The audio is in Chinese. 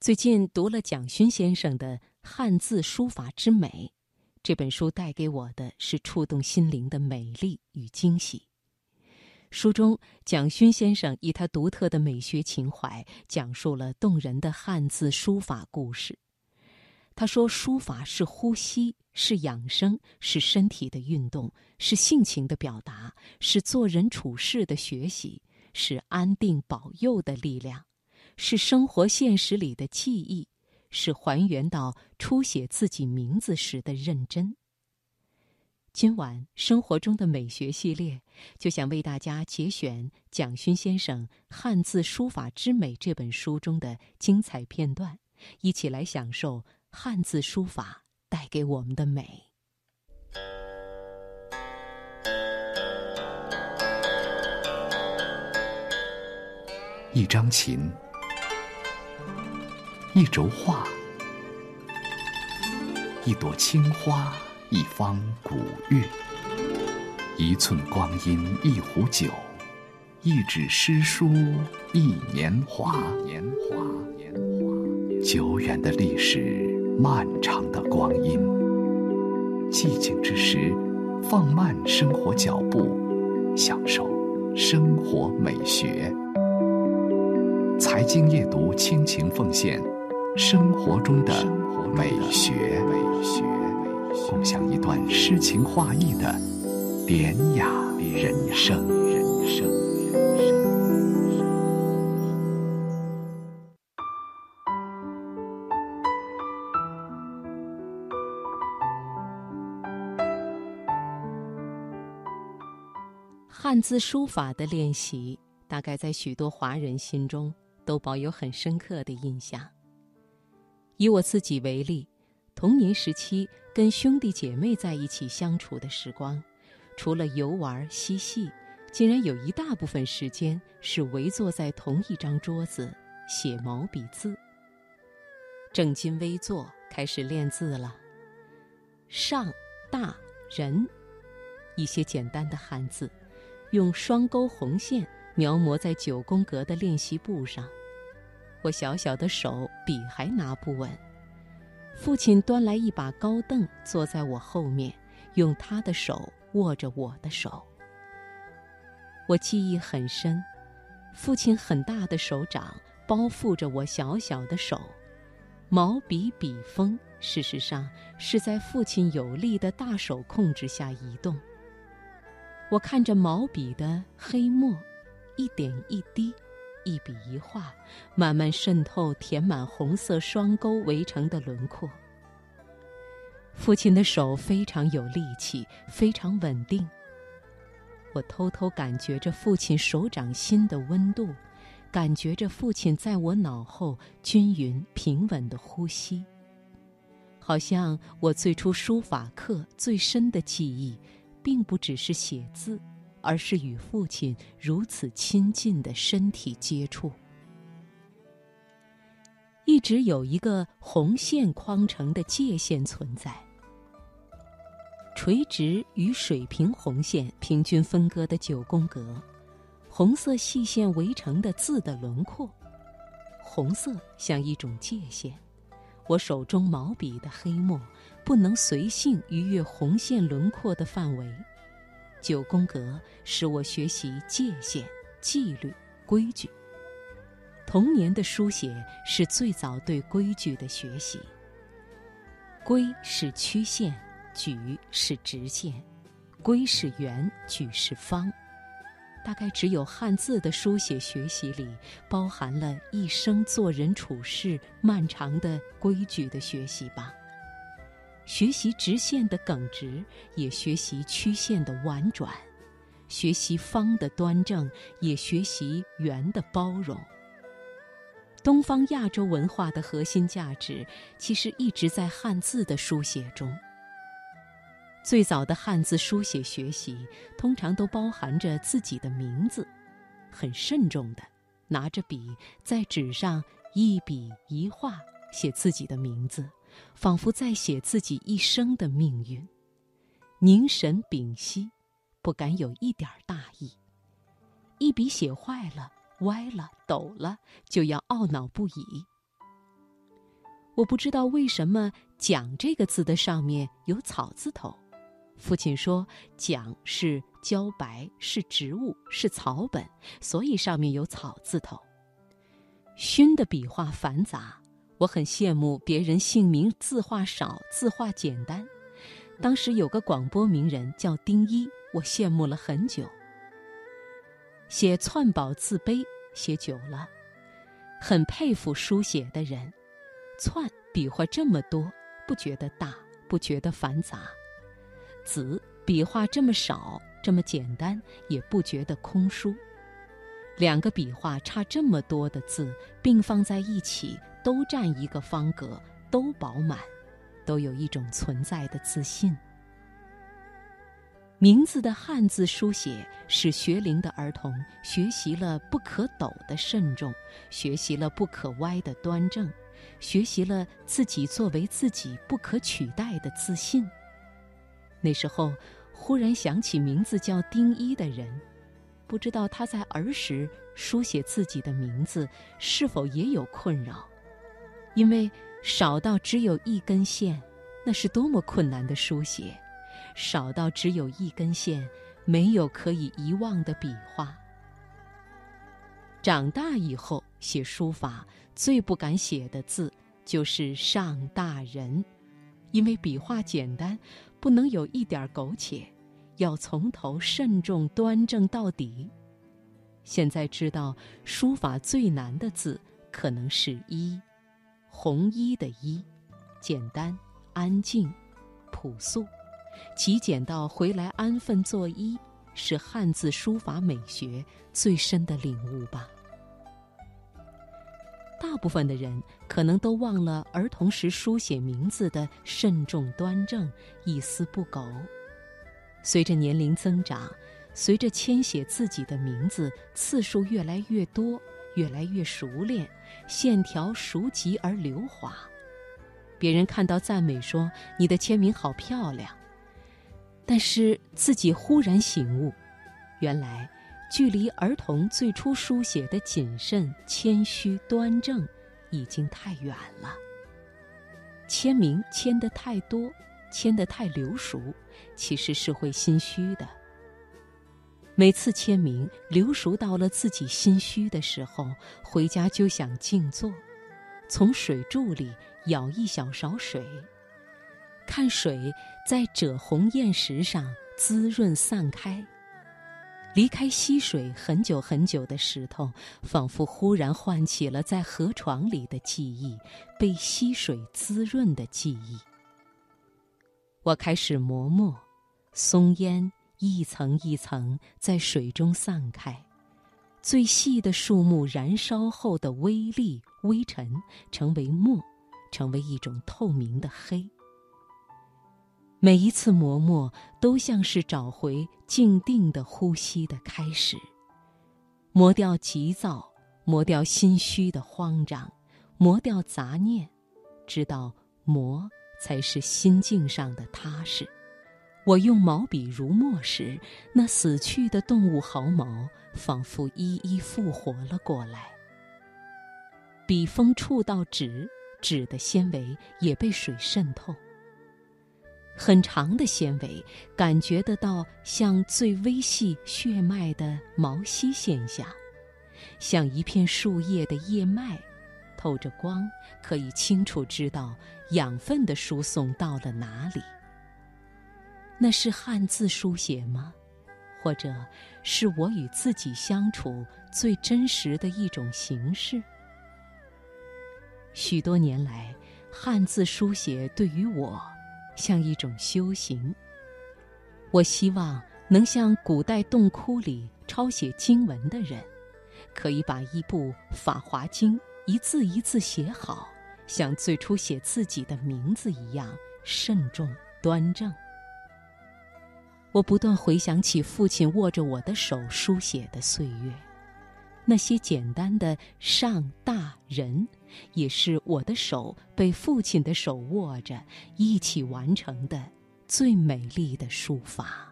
最近读了蒋勋先生的《汉字书法之美》，这本书带给我的是触动心灵的美丽与惊喜。书中，蒋勋先生以他独特的美学情怀，讲述了动人的汉字书法故事。他说：“书法是呼吸，是养生，是身体的运动，是性情的表达，是做人处事的学习，是安定保佑的力量。”是生活现实里的记忆，是还原到初写自己名字时的认真。今晚生活中的美学系列，就想为大家节选蒋勋先生《汉字书法之美》这本书中的精彩片段，一起来享受汉字书法带给我们的美。一张琴。一轴画，一朵青花，一方古月，一寸光阴，一壶酒，一纸诗书，一年华。年华，年华。久远的历史，漫长的光阴。寂静之时，放慢生活脚步，享受生活美学。财经夜读，倾情奉献。生活中的美学，共享一段诗情画意的典雅人生。汉字书法的练习，大概在许多华人心中都保有很深刻的印象。以我自己为例，童年时期跟兄弟姐妹在一起相处的时光，除了游玩嬉戏，竟然有一大部分时间是围坐在同一张桌子写毛笔字。正襟危坐，开始练字了。上、大、人，一些简单的汉字，用双钩红线描摹在九宫格的练习簿上。我小小的手笔还拿不稳，父亲端来一把高凳，坐在我后面，用他的手握着我的手。我记忆很深，父亲很大的手掌包覆着我小小的手，毛笔笔锋事实上是在父亲有力的大手控制下移动。我看着毛笔的黑墨，一点一滴。一笔一画，慢慢渗透，填满红色双钩围成的轮廓。父亲的手非常有力气，非常稳定。我偷偷感觉着父亲手掌心的温度，感觉着父亲在我脑后均匀平稳的呼吸。好像我最初书法课最深的记忆，并不只是写字。而是与父亲如此亲近的身体接触，一直有一个红线框成的界限存在。垂直与水平红线平均分割的九宫格，红色细线围成的字的轮廓，红色像一种界限。我手中毛笔的黑墨不能随性逾越红线轮廓的范围。九宫格使我学习界限、纪律、规矩。童年的书写是最早对规矩的学习。规是曲线，矩是直线，规是圆，矩是方。大概只有汉字的书写学习里，包含了一生做人处事漫长的规矩的学习吧。学习直线的耿直，也学习曲线的婉转；学习方的端正，也学习圆的包容。东方亚洲文化的核心价值，其实一直在汉字的书写中。最早的汉字书写学习，通常都包含着自己的名字，很慎重的拿着笔在纸上一笔一画写自己的名字。仿佛在写自己一生的命运，凝神屏息，不敢有一点大意。一笔写坏了、歪了、抖了，就要懊恼不已。我不知道为什么“蒋”这个字的上面有草字头。父亲说：“蒋是茭白，是植物，是草本，所以上面有草字头。”勋的笔画繁杂，我很羡慕别人姓名字画少、字画简单。当时有个广播名人叫丁一，我羡慕了很久。写篡宝字碑写久了，很佩服书写的人。篡笔画这么多，不觉得大，不觉得繁杂；子笔画这么少，这么简单，也不觉得空疏。两个笔画差这么多的字并放在一起，都占一个方格，都饱满，都有一种存在的自信。名字的汉字书写，使学龄的儿童学习了不可抖的慎重，学习了不可歪的端正。学习了自己作为自己不可取代的自信。那时候，忽然想起名字叫丁一的人，不知道他在儿时书写自己的名字是否也有困扰，因为少到只有一根线，那是多么困难的书写；少到只有一根线，没有可以遗忘的笔画。长大以后写书法。最不敢写的字就是“上大人”，因为笔画简单，不能有一点苟且，要从头慎重端正到底。现在知道，书法最难的字可能是“一”，红衣的“衣”，简单、安静、朴素，极简到回来安分作揖，是汉字书法美学最深的领悟吧。大部分的人可能都忘了儿童时书写名字的慎重端正、一丝不苟。随着年龄增长，随着签写自己的名字次数越来越多、越来越熟练，线条熟极而流滑，别人看到赞美说：“你的签名好漂亮。”但是自己忽然醒悟，原来。距离儿童最初书写的谨慎、谦虚、端正，已经太远了。签名签得太多，签得太流熟，其实是会心虚的。每次签名流熟到了自己心虚的时候，回家就想静坐，从水柱里舀一小勺水，看水在赭红砚石上滋润散开。离开溪水很久很久的石头，仿佛忽然唤起了在河床里的记忆，被溪水滋润的记忆。我开始磨墨，松烟一层一层在水中散开，最细的树木燃烧后的微粒微尘，成为墨，成为一种透明的黑。每一次磨墨，都像是找回静定的呼吸的开始，磨掉急躁，磨掉心虚的慌张，磨掉杂念，知道磨才是心境上的踏实。我用毛笔如墨时，那死去的动物毫毛仿佛一一复活了过来。笔锋触到纸，纸的纤维也被水渗透。很长的纤维，感觉得到像最微细血脉的毛细现象，像一片树叶的叶脉，透着光，可以清楚知道养分的输送到了哪里。那是汉字书写吗？或者是我与自己相处最真实的一种形式？许多年来，汉字书写对于我。像一种修行。我希望能像古代洞窟里抄写经文的人，可以把一部《法华经》一字一字写好，像最初写自己的名字一样慎重端正。我不断回想起父亲握着我的手书写的岁月，那些简单的上大人。也是我的手被父亲的手握着，一起完成的最美丽的书法。